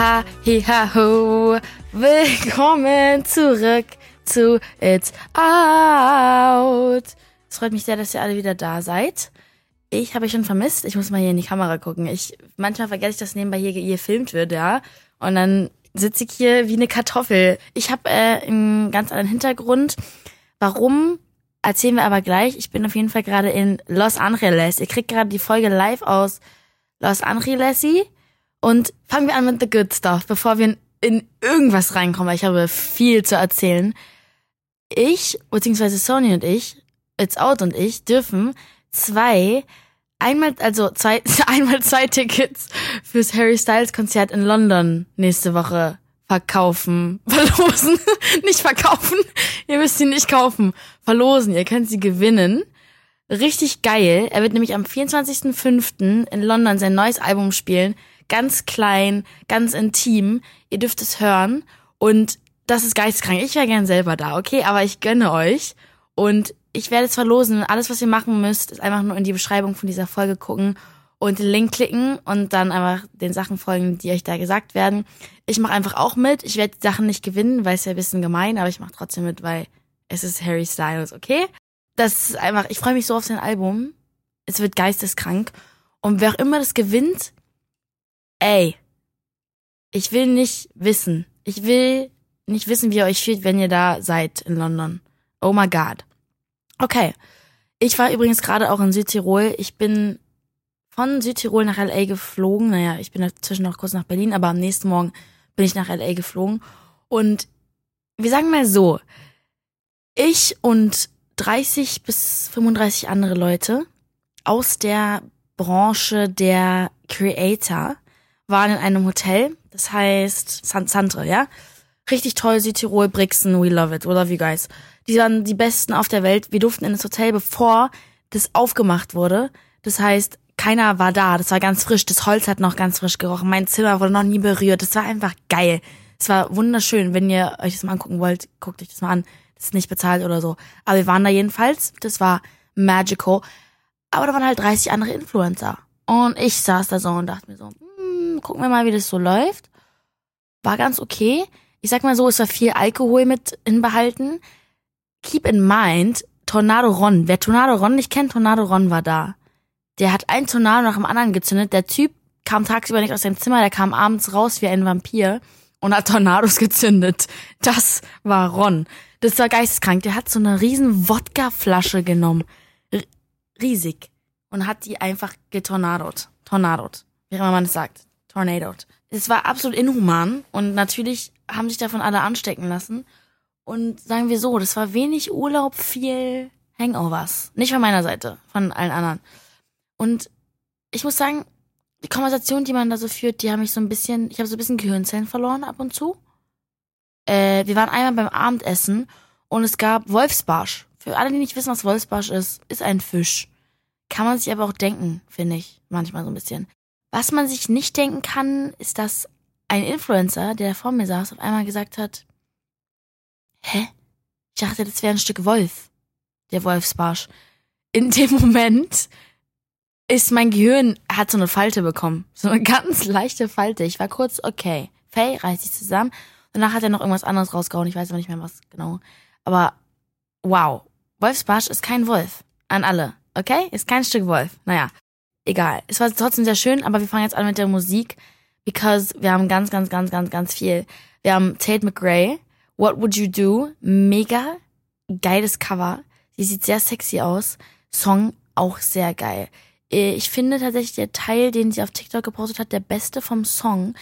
Ha, hi, ha, ho. Willkommen zurück zu It's Out. Es freut mich sehr, dass ihr alle wieder da seid. Ich habe euch schon vermisst. Ich muss mal hier in die Kamera gucken. Ich manchmal vergesse ich, dass nebenbei hier gefilmt wird, ja. Und dann sitze ich hier wie eine Kartoffel. Ich habe äh, einen ganz anderen Hintergrund. Warum erzählen wir aber gleich. Ich bin auf jeden Fall gerade in Los Angeles. Ihr kriegt gerade die Folge live aus Los Angeles. Und fangen wir an mit the good stuff, bevor wir in irgendwas reinkommen, weil ich habe viel zu erzählen. Ich, beziehungsweise Sony und ich, It's Out und ich, dürfen zwei, einmal, also zwei, einmal zwei Tickets fürs Harry Styles Konzert in London nächste Woche verkaufen, verlosen, nicht verkaufen, ihr müsst sie nicht kaufen, verlosen, ihr könnt sie gewinnen. Richtig geil. Er wird nämlich am 24.05. in London sein neues Album spielen ganz klein, ganz intim. Ihr dürft es hören und das ist geistkrank. Ich wäre gern selber da, okay? Aber ich gönne euch und ich werde es verlosen. Alles, was ihr machen müsst, ist einfach nur in die Beschreibung von dieser Folge gucken und den Link klicken und dann einfach den Sachen folgen, die euch da gesagt werden. Ich mache einfach auch mit. Ich werde die Sachen nicht gewinnen, weil es ja ein bisschen gemein, aber ich mache trotzdem mit, weil es ist Harry Styles, okay? Das ist einfach, ich freue mich so auf sein Album. Es wird geisteskrank. Und wer auch immer das gewinnt, ey, ich will nicht wissen. Ich will nicht wissen, wie ihr euch fühlt, wenn ihr da seid in London. Oh my God. Okay. Ich war übrigens gerade auch in Südtirol. Ich bin von Südtirol nach LA geflogen. Naja, ich bin dazwischen noch kurz nach Berlin, aber am nächsten Morgen bin ich nach LA geflogen. Und wir sagen mal so, ich und 30 bis 35 andere Leute aus der Branche der Creator waren in einem Hotel, das heißt San Santre, ja? Richtig toll, Südtirol, Brixen, we love it, we love you guys. Die waren die besten auf der Welt. Wir durften in das Hotel, bevor das aufgemacht wurde. Das heißt, keiner war da. Das war ganz frisch. Das Holz hat noch ganz frisch gerochen. Mein Zimmer wurde noch nie berührt. Das war einfach geil. Es war wunderschön. Wenn ihr euch das mal angucken wollt, guckt euch das mal an. Das ist nicht bezahlt oder so. Aber wir waren da jedenfalls. Das war magical. Aber da waren halt 30 andere Influencer. Und ich saß da so und dachte mir so, gucken wir mal, wie das so läuft. War ganz okay. Ich sag mal so, es war viel Alkohol mit inbehalten. Keep in mind, Tornado Ron. Wer Tornado Ron nicht kennt, Tornado Ron war da. Der hat ein Tornado nach dem anderen gezündet. Der Typ kam tagsüber nicht aus seinem Zimmer, der kam abends raus wie ein Vampir und hat Tornados gezündet. Das war Ron. Das war geisteskrank. Der hat so eine riesen Wodka-Flasche genommen. R riesig. Und hat die einfach getornadot. Tornadot. Wie immer man es sagt. Tornadoed. Es war absolut inhuman und natürlich haben sich davon alle anstecken lassen. Und sagen wir so, das war wenig Urlaub, viel Hangovers. Nicht von meiner Seite, von allen anderen. Und ich muss sagen, die Konversation, die man da so führt, die haben mich so ein bisschen, ich habe so ein bisschen Gehirnzellen verloren ab und zu. Äh, wir waren einmal beim Abendessen und es gab Wolfsbarsch. Für alle, die nicht wissen, was Wolfsbarsch ist, ist ein Fisch. Kann man sich aber auch denken, finde ich, manchmal so ein bisschen. Was man sich nicht denken kann, ist, dass ein Influencer, der vor mir saß, auf einmal gesagt hat, hä? Ich dachte, das wäre ein Stück Wolf, der Wolfsbarsch. In dem Moment ist mein Gehirn, hat so eine Falte bekommen. So eine ganz leichte Falte. Ich war kurz, okay, Faye reißt sich zusammen. Danach hat er noch irgendwas anderes rausgehauen. Ich weiß aber nicht mehr was genau. Aber wow. Wolfsbarsch ist kein Wolf. An alle. Okay? Ist kein Stück Wolf. Naja egal. Es war trotzdem sehr schön, aber wir fangen jetzt an mit der Musik, because wir haben ganz, ganz, ganz, ganz, ganz viel. Wir haben Tate McRae, What Would You Do? Mega geiles Cover. Sie sieht sehr sexy aus. Song auch sehr geil. Äh, ich finde tatsächlich der Teil, den sie auf TikTok gepostet hat, der beste vom Song.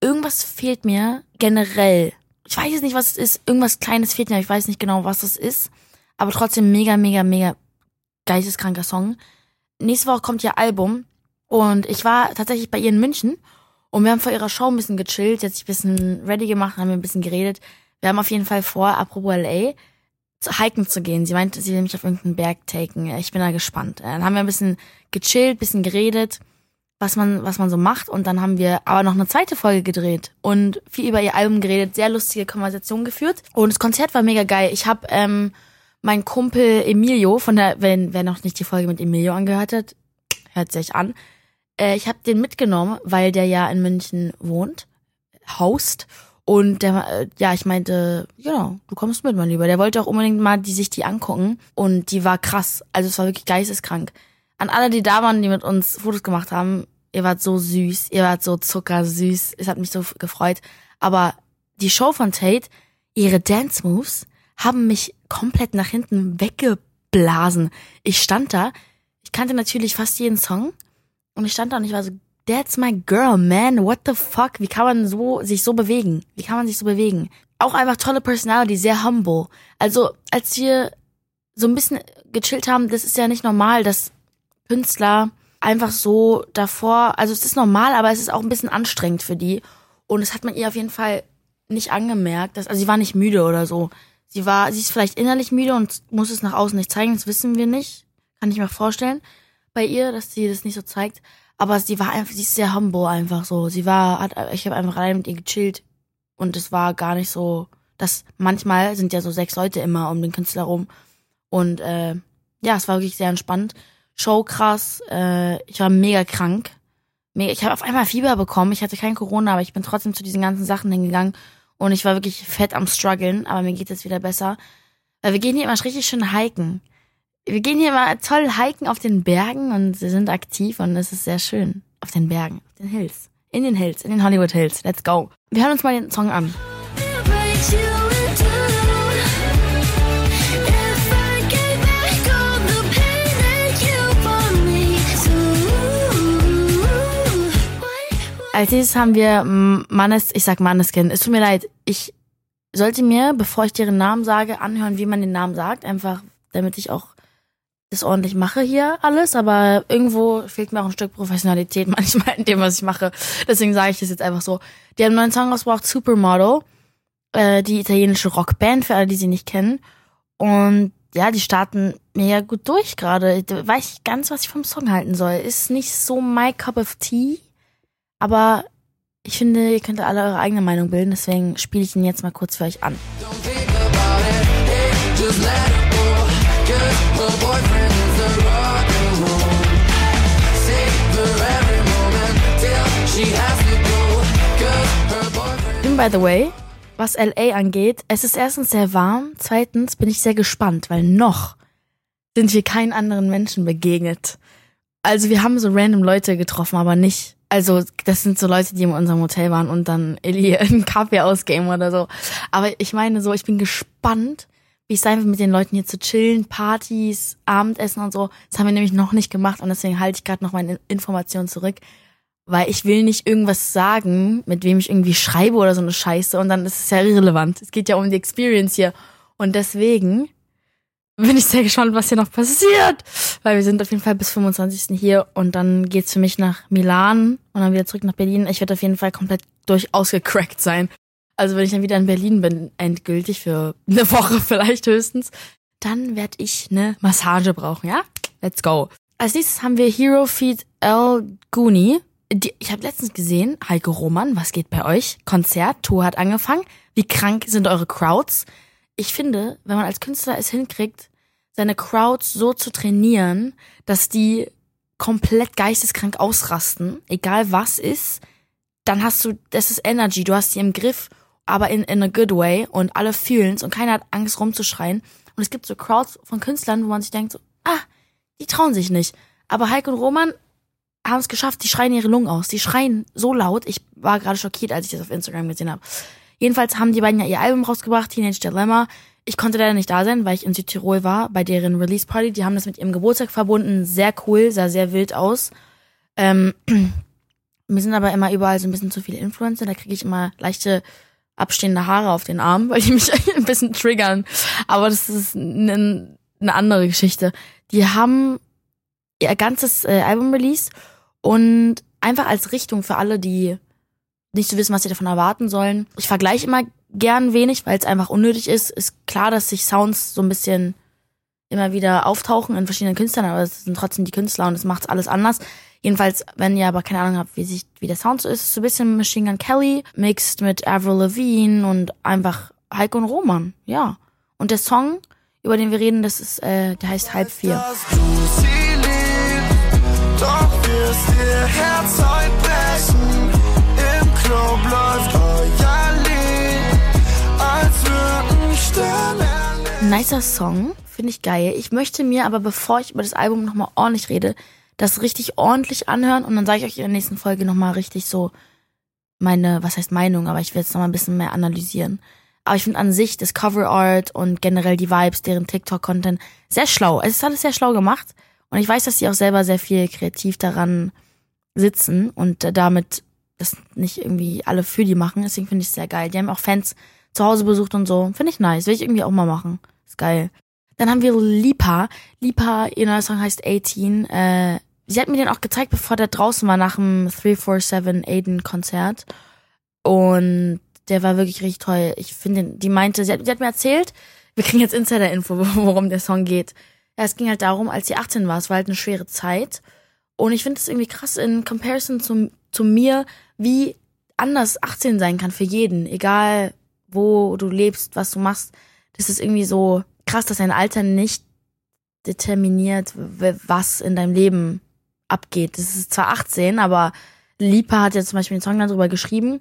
Irgendwas fehlt mir generell. Ich weiß nicht, was es ist. Irgendwas Kleines fehlt mir. Ich weiß nicht genau, was es ist. Aber trotzdem mega, mega, mega geisteskranker Song nächste Woche kommt ihr Album und ich war tatsächlich bei ihr in München und wir haben vor ihrer Show ein bisschen gechillt, jetzt ein bisschen ready gemacht, haben wir ein bisschen geredet. Wir haben auf jeden Fall vor, apropos LA, zu hiken zu gehen. Sie meinte, sie will mich auf irgendeinen Berg taken. Ich bin da gespannt. Dann haben wir ein bisschen gechillt, bisschen geredet, was man, was man so macht. Und dann haben wir aber noch eine zweite Folge gedreht und viel über ihr Album geredet, sehr lustige Konversation geführt. Und das Konzert war mega geil. Ich habe ähm, mein Kumpel Emilio von der, wenn wer noch nicht die Folge mit Emilio angehört hat, hört sich an. Äh, ich habe den mitgenommen, weil der ja in München wohnt. Host. Und der, äh, ja, ich meinte, genau, du kommst mit, mein Lieber. Der wollte auch unbedingt mal die sich die angucken. Und die war krass. Also es war wirklich geisteskrank. An alle, die da waren, die mit uns Fotos gemacht haben, ihr wart so süß, ihr wart so zuckersüß. Es hat mich so gefreut. Aber die Show von Tate, ihre Dance Moves, haben mich komplett nach hinten weggeblasen. Ich stand da, ich kannte natürlich fast jeden Song. Und ich stand da und ich war so, That's my girl, man. What the fuck? Wie kann man so, sich so bewegen? Wie kann man sich so bewegen? Auch einfach tolle Personality, sehr humble. Also, als wir so ein bisschen gechillt haben, das ist ja nicht normal, dass Künstler einfach so davor, also es ist normal, aber es ist auch ein bisschen anstrengend für die. Und es hat man ihr auf jeden Fall nicht angemerkt, dass, also sie war nicht müde oder so. Sie war, sie ist vielleicht innerlich müde und muss es nach außen nicht zeigen, das wissen wir nicht. Kann ich mir vorstellen bei ihr, dass sie das nicht so zeigt. Aber sie war einfach, sie ist sehr humble einfach so. Sie war, hat, ich habe einfach allein mit ihr gechillt und es war gar nicht so, dass manchmal sind ja so sechs Leute immer um den Künstler rum und äh, ja, es war wirklich sehr entspannt. Show krass, äh, ich war mega krank. Ich habe auf einmal Fieber bekommen. Ich hatte kein Corona, aber ich bin trotzdem zu diesen ganzen Sachen hingegangen und ich war wirklich fett am struggeln, aber mir geht es wieder besser. Weil wir gehen hier immer richtig schön hiken wir gehen hier mal toll hiken auf den Bergen und sie sind aktiv und es ist sehr schön. Auf den Bergen, auf den Hills. In den Hills, in den Hollywood Hills. Let's go. Wir hören uns mal den Song an. Als nächstes haben wir Mannes, ich sag Manneskin. Es tut mir leid, ich sollte mir, bevor ich deren Namen sage, anhören, wie man den Namen sagt, einfach damit ich auch das ordentlich mache hier alles, aber irgendwo fehlt mir auch ein Stück Professionalität manchmal in dem, was ich mache. Deswegen sage ich das jetzt einfach so. Die haben einen neuen Song rausgebracht, Supermodel, äh, die italienische Rockband, für alle, die sie nicht kennen. Und ja, die starten mega gut durch gerade. Weiß ich ganz, was ich vom Song halten soll. Ist nicht so my cup of tea, aber ich finde, ihr könnt alle eure eigene Meinung bilden, deswegen spiele ich ihn jetzt mal kurz für euch an. By the way, was LA angeht, es ist erstens sehr warm, zweitens bin ich sehr gespannt, weil noch sind wir keinen anderen Menschen begegnet. Also wir haben so random Leute getroffen, aber nicht. Also das sind so Leute, die in unserem Hotel waren und dann Ellie einen Kaffee ausgeben oder so. Aber ich meine so, ich bin gespannt, wie es sein wird, mit den Leuten hier zu chillen, Partys, Abendessen und so. Das haben wir nämlich noch nicht gemacht und deswegen halte ich gerade noch meine Informationen zurück. Weil ich will nicht irgendwas sagen, mit wem ich irgendwie schreibe oder so eine Scheiße und dann ist es ja irrelevant. Es geht ja um die Experience hier. Und deswegen bin ich sehr gespannt, was hier noch passiert. Weil wir sind auf jeden Fall bis 25. hier und dann geht's für mich nach Milan und dann wieder zurück nach Berlin. Ich werde auf jeden Fall komplett durchaus gecrackt sein. Also wenn ich dann wieder in Berlin bin, endgültig für eine Woche vielleicht höchstens, dann werde ich eine Massage brauchen, ja? Let's go. Als nächstes haben wir Hero Feed El Guni. ich habe letztens gesehen, Heike Roman, was geht bei euch? Konzert, Tour hat angefangen. Wie krank sind eure Crowds? Ich finde, wenn man als Künstler es hinkriegt, seine Crowds so zu trainieren, dass die komplett geisteskrank ausrasten, egal was ist, dann hast du, das ist Energy, du hast die im Griff aber in, in a good way und alle fühlen's und keiner hat Angst rumzuschreien. Und es gibt so Crowds von Künstlern, wo man sich denkt so, ah, die trauen sich nicht. Aber Heike und Roman haben es geschafft, die schreien ihre Lungen aus. Die schreien so laut. Ich war gerade schockiert, als ich das auf Instagram gesehen habe. Jedenfalls haben die beiden ja ihr Album rausgebracht, Teenage Dilemma. Ich konnte leider nicht da sein, weil ich in Südtirol war, bei deren Release Party. Die haben das mit ihrem Geburtstag verbunden. Sehr cool, sah sehr wild aus. Ähm, mir sind aber immer überall so ein bisschen zu viele Influencer. Da kriege ich immer leichte abstehende Haare auf den Armen, weil die mich ein bisschen triggern. Aber das ist eine, eine andere Geschichte. Die haben ihr ganzes äh, Album released und einfach als Richtung für alle, die nicht so wissen, was sie davon erwarten sollen. Ich vergleiche immer gern wenig, weil es einfach unnötig ist. Ist klar, dass sich Sounds so ein bisschen immer wieder auftauchen in verschiedenen Künstlern, aber es sind trotzdem die Künstler und es macht alles anders. Jedenfalls, wenn ihr aber keine Ahnung habt, wie sich, wie der Sound so ist, ist so ein bisschen Machine Gun Kelly, mixed mit Avril Lavigne und einfach Heiko und Roman, ja. Und der Song, über den wir reden, das ist, äh, der heißt Halb vier. Doch wirst ihr Herz heute brechen. Club läuft euer als würden Sterne. Nicer Song, finde ich geil. Ich möchte mir aber, bevor ich über das Album nochmal ordentlich rede, das richtig ordentlich anhören und dann sage ich euch in der nächsten Folge nochmal richtig so meine, was heißt Meinung, aber ich will jetzt nochmal ein bisschen mehr analysieren. Aber ich finde an sich das Cover Art und generell die Vibes, deren TikTok-Content sehr schlau. Es ist alles sehr schlau gemacht und ich weiß, dass sie auch selber sehr viel kreativ daran sitzen und damit das nicht irgendwie alle für die machen. Deswegen finde ich es sehr geil. Die haben auch Fans zu Hause besucht und so. Finde ich nice. Will ich irgendwie auch mal machen. Ist geil. Dann haben wir Lipa. Lipa, ihr neuer Song heißt 18. Äh, sie hat mir den auch gezeigt, bevor der draußen war nach dem 347 Aiden Konzert. Und der war wirklich richtig toll. Ich finde, die meinte, sie hat, sie hat mir erzählt, wir kriegen jetzt Insider-Info, worum der Song geht. Ja, es ging halt darum, als sie 18 war, es war halt eine schwere Zeit. Und ich finde es irgendwie krass in Comparison zu, zu mir, wie anders 18 sein kann für jeden. Egal, wo du lebst, was du machst. Das ist irgendwie so krass, dass dein Alter nicht determiniert, was in deinem Leben abgeht. Das ist zwar 18, aber Lipa hat ja zum Beispiel den Song darüber geschrieben.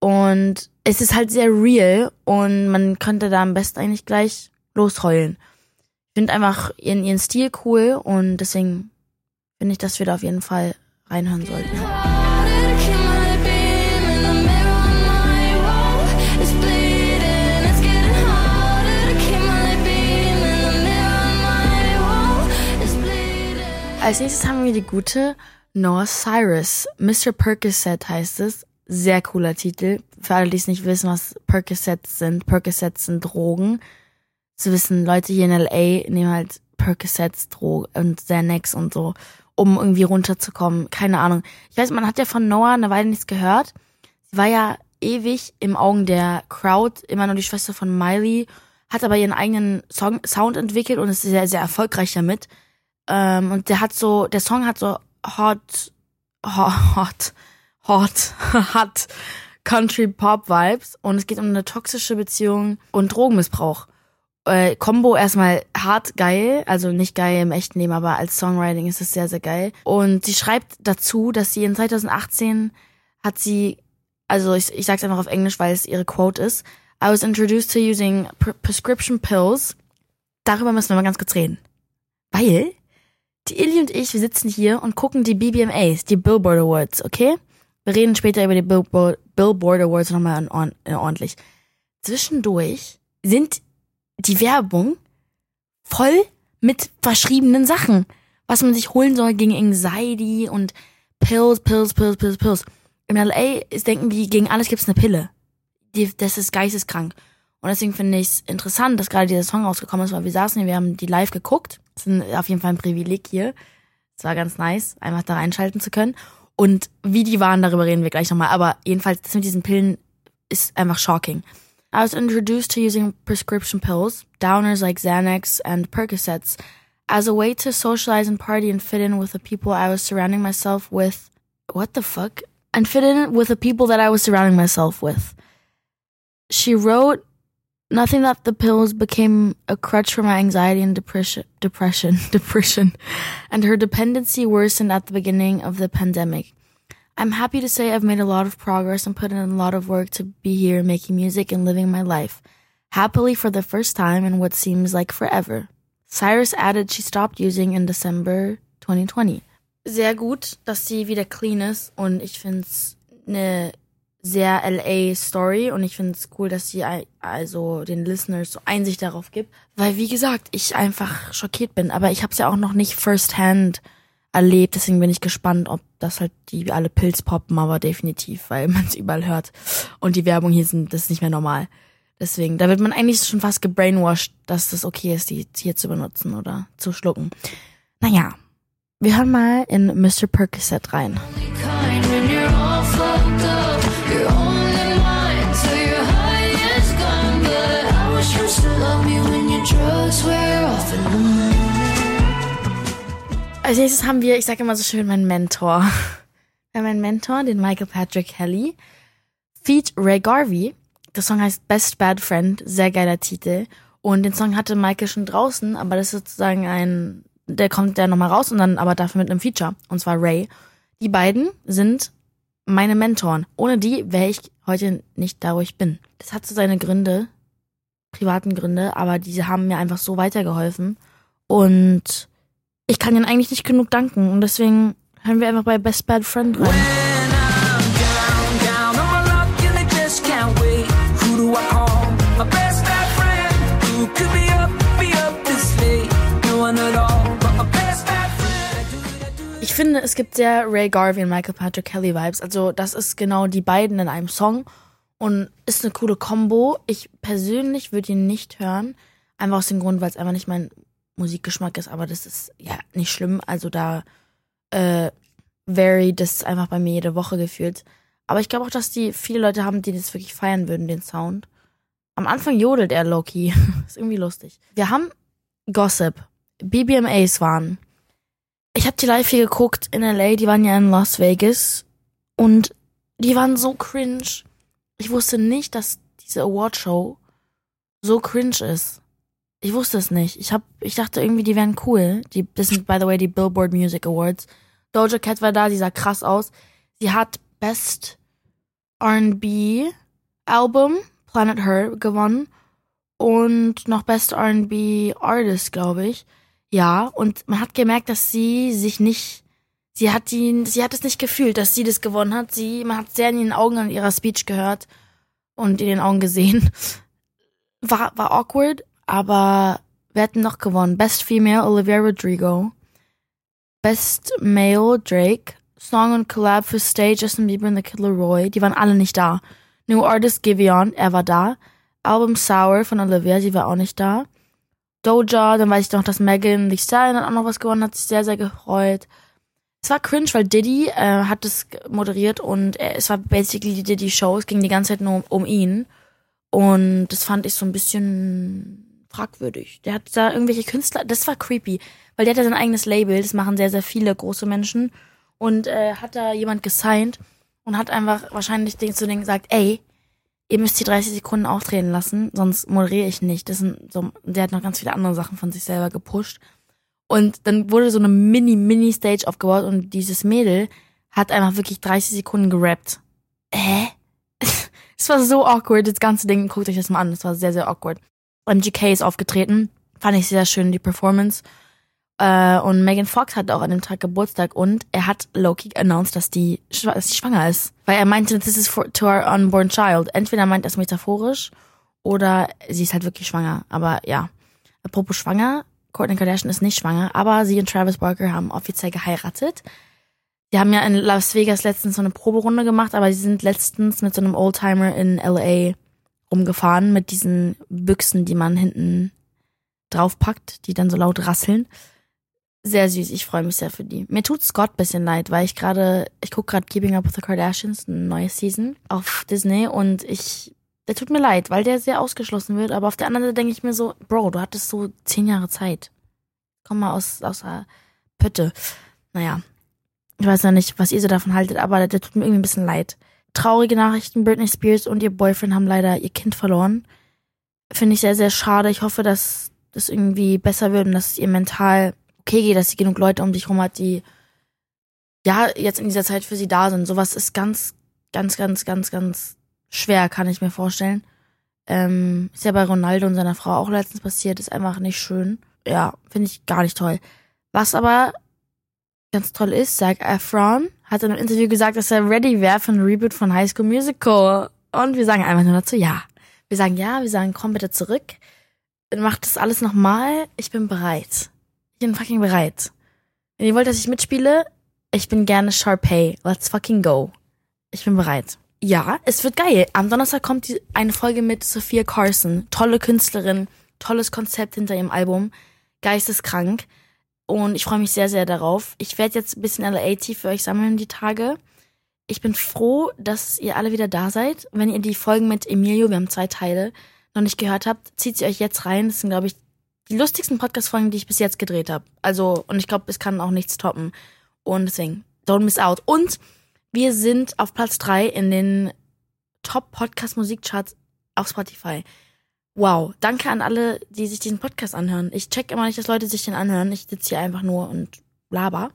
Und es ist halt sehr real und man könnte da am besten eigentlich gleich losheulen. Ich finde einfach ihren, ihren Stil cool und deswegen finde ich, dass wir da auf jeden Fall reinhören sollten. Als nächstes haben wir die gute Noah Cyrus. Mr. Percocet heißt es. Sehr cooler Titel. Für alle, die es nicht wissen, was Percocets sind. Percocets sind Drogen. Zu wissen, Leute hier in LA nehmen halt Percocets, Drogen und Xanax und so, um irgendwie runterzukommen. Keine Ahnung. Ich weiß, man hat ja von Noah eine Weile nichts gehört. Sie war ja ewig im Augen der Crowd, immer nur die Schwester von Miley, hat aber ihren eigenen Song, Sound entwickelt und ist sehr, sehr erfolgreich damit. Ähm, und der hat so, der Song hat so hot, hot, hot, hot, hot Country Pop Vibes und es geht um eine toxische Beziehung und Drogenmissbrauch. Äh, Combo erstmal hart geil, also nicht geil im echten Leben, aber als Songwriting ist es sehr, sehr geil. Und sie schreibt dazu, dass sie in 2018 hat sie, also ich, ich sag's einfach auf Englisch, weil es ihre Quote ist, I was introduced to using pre prescription pills. Darüber müssen wir mal ganz kurz reden. Weil die Illy und ich, wir sitzen hier und gucken die BBMAs, die Billboard Awards, okay? Wir reden später über die Billboard, Billboard Awards nochmal ordentlich. Zwischendurch sind die Werbung voll mit verschriebenen Sachen, was man sich holen soll gegen Anxiety und Pills, Pills, Pills, Pills, Pills. In LA ist, denken die, gegen alles gibt's eine Pille. Die, das ist geisteskrank. Und deswegen finde ich es interessant, dass gerade dieser Song rausgekommen ist, weil wir saßen hier, wir haben die live geguckt das ist auf jeden Fall ein Privileg hier. Es war ganz nice, einfach da reinschalten zu können. Und wie die waren, darüber reden wir gleich nochmal. Aber jedenfalls, das mit diesen Pillen ist einfach shocking. I was introduced to using prescription pills, downers like Xanax and Percocets, as a way to socialize and party and fit in with the people I was surrounding myself with. What the fuck? And fit in with the people that I was surrounding myself with. She wrote Nothing that the pills became a crutch for my anxiety and depression, depression, depression, and her dependency worsened at the beginning of the pandemic. I'm happy to say I've made a lot of progress and put in a lot of work to be here making music and living my life. Happily for the first time in what seems like forever. Cyrus added she stopped using in December 2020. Sehr gut, dass sie wieder clean ist und ich find's eine sehr LA Story und ich finde es cool, dass sie also den Listeners so Einsicht darauf gibt, weil wie gesagt, ich einfach schockiert bin, aber ich habe es ja auch noch nicht firsthand erlebt, deswegen bin ich gespannt, ob das halt die alle Pilz poppen, aber definitiv, weil man es überall hört und die Werbung hier sind, das ist nicht mehr normal. Deswegen, da wird man eigentlich schon fast gebrainwashed, dass das okay ist, die hier zu benutzen oder zu schlucken. Naja, wir hören mal in Mr. Percocet rein. Als nächstes haben wir, ich sage immer so schön, meinen Mentor. Wir haben meinen Mentor, den Michael Patrick Kelly. Feat Ray Garvey. Der Song heißt Best Bad Friend. Sehr geiler Titel. Und den Song hatte Michael schon draußen, aber das ist sozusagen ein, der kommt ja nochmal raus und dann aber dafür mit einem Feature. Und zwar Ray. Die beiden sind meine Mentoren. Ohne die wäre ich heute nicht da, wo ich bin. Das hat so seine Gründe, privaten Gründe, aber diese haben mir einfach so weitergeholfen. Und ich kann ihnen eigentlich nicht genug danken. Und deswegen hören wir einfach bei Best Bad Friend rein. Ich finde, es gibt sehr Ray Garvey und Michael Patrick Kelly Vibes. Also, das ist genau die beiden in einem Song und ist eine coole Combo. Ich persönlich würde ihn nicht hören. Einfach aus dem Grund, weil es einfach nicht mein Musikgeschmack ist, aber das ist ja nicht schlimm. Also da äh, vary das einfach bei mir jede Woche gefühlt. Aber ich glaube auch, dass die viele Leute haben, die das wirklich feiern würden, den Sound. Am Anfang jodelt er Loki. ist irgendwie lustig. Wir haben Gossip. BBMAs waren. Ich habe die live hier geguckt in LA, die waren ja in Las Vegas und die waren so cringe. Ich wusste nicht, dass diese Awardshow so cringe ist. Ich wusste es nicht. Ich hab, ich dachte irgendwie, die wären cool. Die, das sind by the way die Billboard Music Awards. Doja Cat war da, die sah krass aus. Sie hat Best R&B Album Planet Her gewonnen und noch Best R&B Artist, glaube ich. Ja, und man hat gemerkt, dass sie sich nicht, sie hat die, sie hat es nicht gefühlt, dass sie das gewonnen hat. Sie, man hat sehr in ihren Augen an ihrer Speech gehört und in den Augen gesehen. War, war awkward, aber wir hatten noch gewonnen. Best Female Olivia Rodrigo. Best Male Drake. Song und Collab für Stay Justin Bieber und The Kid Leroy. Die waren alle nicht da. New Artist Giveon, er war da. Album Sour von Olivia, sie war auch nicht da. Doja, dann weiß ich noch, dass Megan Thee Stallion auch noch was gewonnen hat, sich sehr, sehr gefreut. Es war cringe, weil Diddy äh, hat es moderiert und er, es war basically die Diddy Show, es ging die ganze Zeit nur um, um ihn. Und das fand ich so ein bisschen fragwürdig. Der hat da irgendwelche Künstler, das war creepy, weil der hat ja sein eigenes Label, das machen sehr, sehr viele große Menschen. Und äh, hat da jemand gesigned und hat einfach wahrscheinlich zu denen gesagt, ey, ihr müsst die 30 Sekunden auftreten lassen, sonst moderiere ich nicht. Das sind so, der hat noch ganz viele andere Sachen von sich selber gepusht. Und dann wurde so eine Mini-Mini-Stage aufgebaut und dieses Mädel hat einfach wirklich 30 Sekunden gerappt. Hä? Es war so awkward, das ganze Ding. Guckt euch das mal an, es war sehr, sehr awkward. MGK ist aufgetreten. Fand ich sehr schön, die Performance. Äh, und Megan Fox hat auch an dem Tag Geburtstag und er hat Loki announced, dass die, dass die schwanger ist. Weil er meinte, this is for, to our unborn child. Entweder meint er es metaphorisch oder sie ist halt wirklich schwanger. Aber ja. Apropos schwanger, Courtney Kardashian ist nicht schwanger, aber sie und Travis Barker haben offiziell geheiratet. Die haben ja in Las Vegas letztens so eine Proberunde gemacht, aber sie sind letztens mit so einem Oldtimer in LA rumgefahren mit diesen Büchsen, die man hinten draufpackt, die dann so laut rasseln sehr süß. Ich freue mich sehr für die. Mir tut Scott bisschen leid, weil ich gerade, ich gucke gerade Keeping Up with the Kardashians, eine neue Season auf Disney und ich, der tut mir leid, weil der sehr ausgeschlossen wird. Aber auf der anderen Seite denke ich mir so, Bro, du hattest so zehn Jahre Zeit. Komm mal aus, aus der Pütte. Naja, ich weiß ja nicht, was ihr so davon haltet, aber der tut mir irgendwie ein bisschen leid. Traurige Nachrichten, Britney Spears und ihr Boyfriend haben leider ihr Kind verloren. Finde ich sehr, sehr schade. Ich hoffe, dass das irgendwie besser wird und dass es ihr mental okay geht, dass sie genug Leute um dich rum hat, die ja jetzt in dieser Zeit für sie da sind. Sowas ist ganz, ganz, ganz, ganz, ganz schwer, kann ich mir vorstellen. Ähm, ist ja bei Ronaldo und seiner Frau auch letztens passiert, ist einfach nicht schön. Ja, finde ich gar nicht toll. Was aber ganz toll ist, Zac Efron hat in einem Interview gesagt, dass er ready wäre für ein Reboot von High School Musical. Und wir sagen einfach nur dazu ja. Wir sagen ja, wir sagen komm bitte zurück. Macht das alles nochmal. Ich bin bereit bin fucking bereit. Wenn ihr wollt, dass ich mitspiele, ich bin gerne Sharpay. Let's fucking go. Ich bin bereit. Ja, es wird geil. Am Donnerstag kommt die, eine Folge mit Sophia Carson. Tolle Künstlerin, tolles Konzept hinter ihrem Album. Geisteskrank. Und ich freue mich sehr, sehr darauf. Ich werde jetzt ein bisschen LAT für euch sammeln die Tage. Ich bin froh, dass ihr alle wieder da seid. Wenn ihr die Folgen mit Emilio, wir haben zwei Teile, noch nicht gehört habt, zieht sie euch jetzt rein. Das sind, glaube ich, die lustigsten Podcast-Folgen, die ich bis jetzt gedreht habe. Also, und ich glaube, es kann auch nichts toppen. Und deswegen, don't miss out. Und wir sind auf Platz drei in den Top-Podcast-Musikcharts auf Spotify. Wow, danke an alle, die sich diesen Podcast anhören. Ich check immer nicht, dass Leute sich den anhören. Ich sitze hier einfach nur und laber.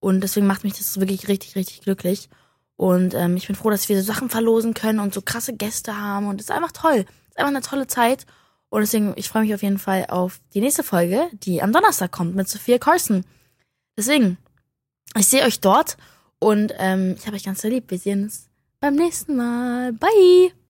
Und deswegen macht mich das wirklich richtig, richtig glücklich. Und ähm, ich bin froh, dass wir so Sachen verlosen können und so krasse Gäste haben. Und es ist einfach toll. Es ist einfach eine tolle Zeit. Und deswegen, ich freue mich auf jeden Fall auf die nächste Folge, die am Donnerstag kommt mit Sophia Carson. Deswegen, ich sehe euch dort und ähm, ich habe euch ganz lieb. Wir sehen uns beim nächsten Mal. Bye!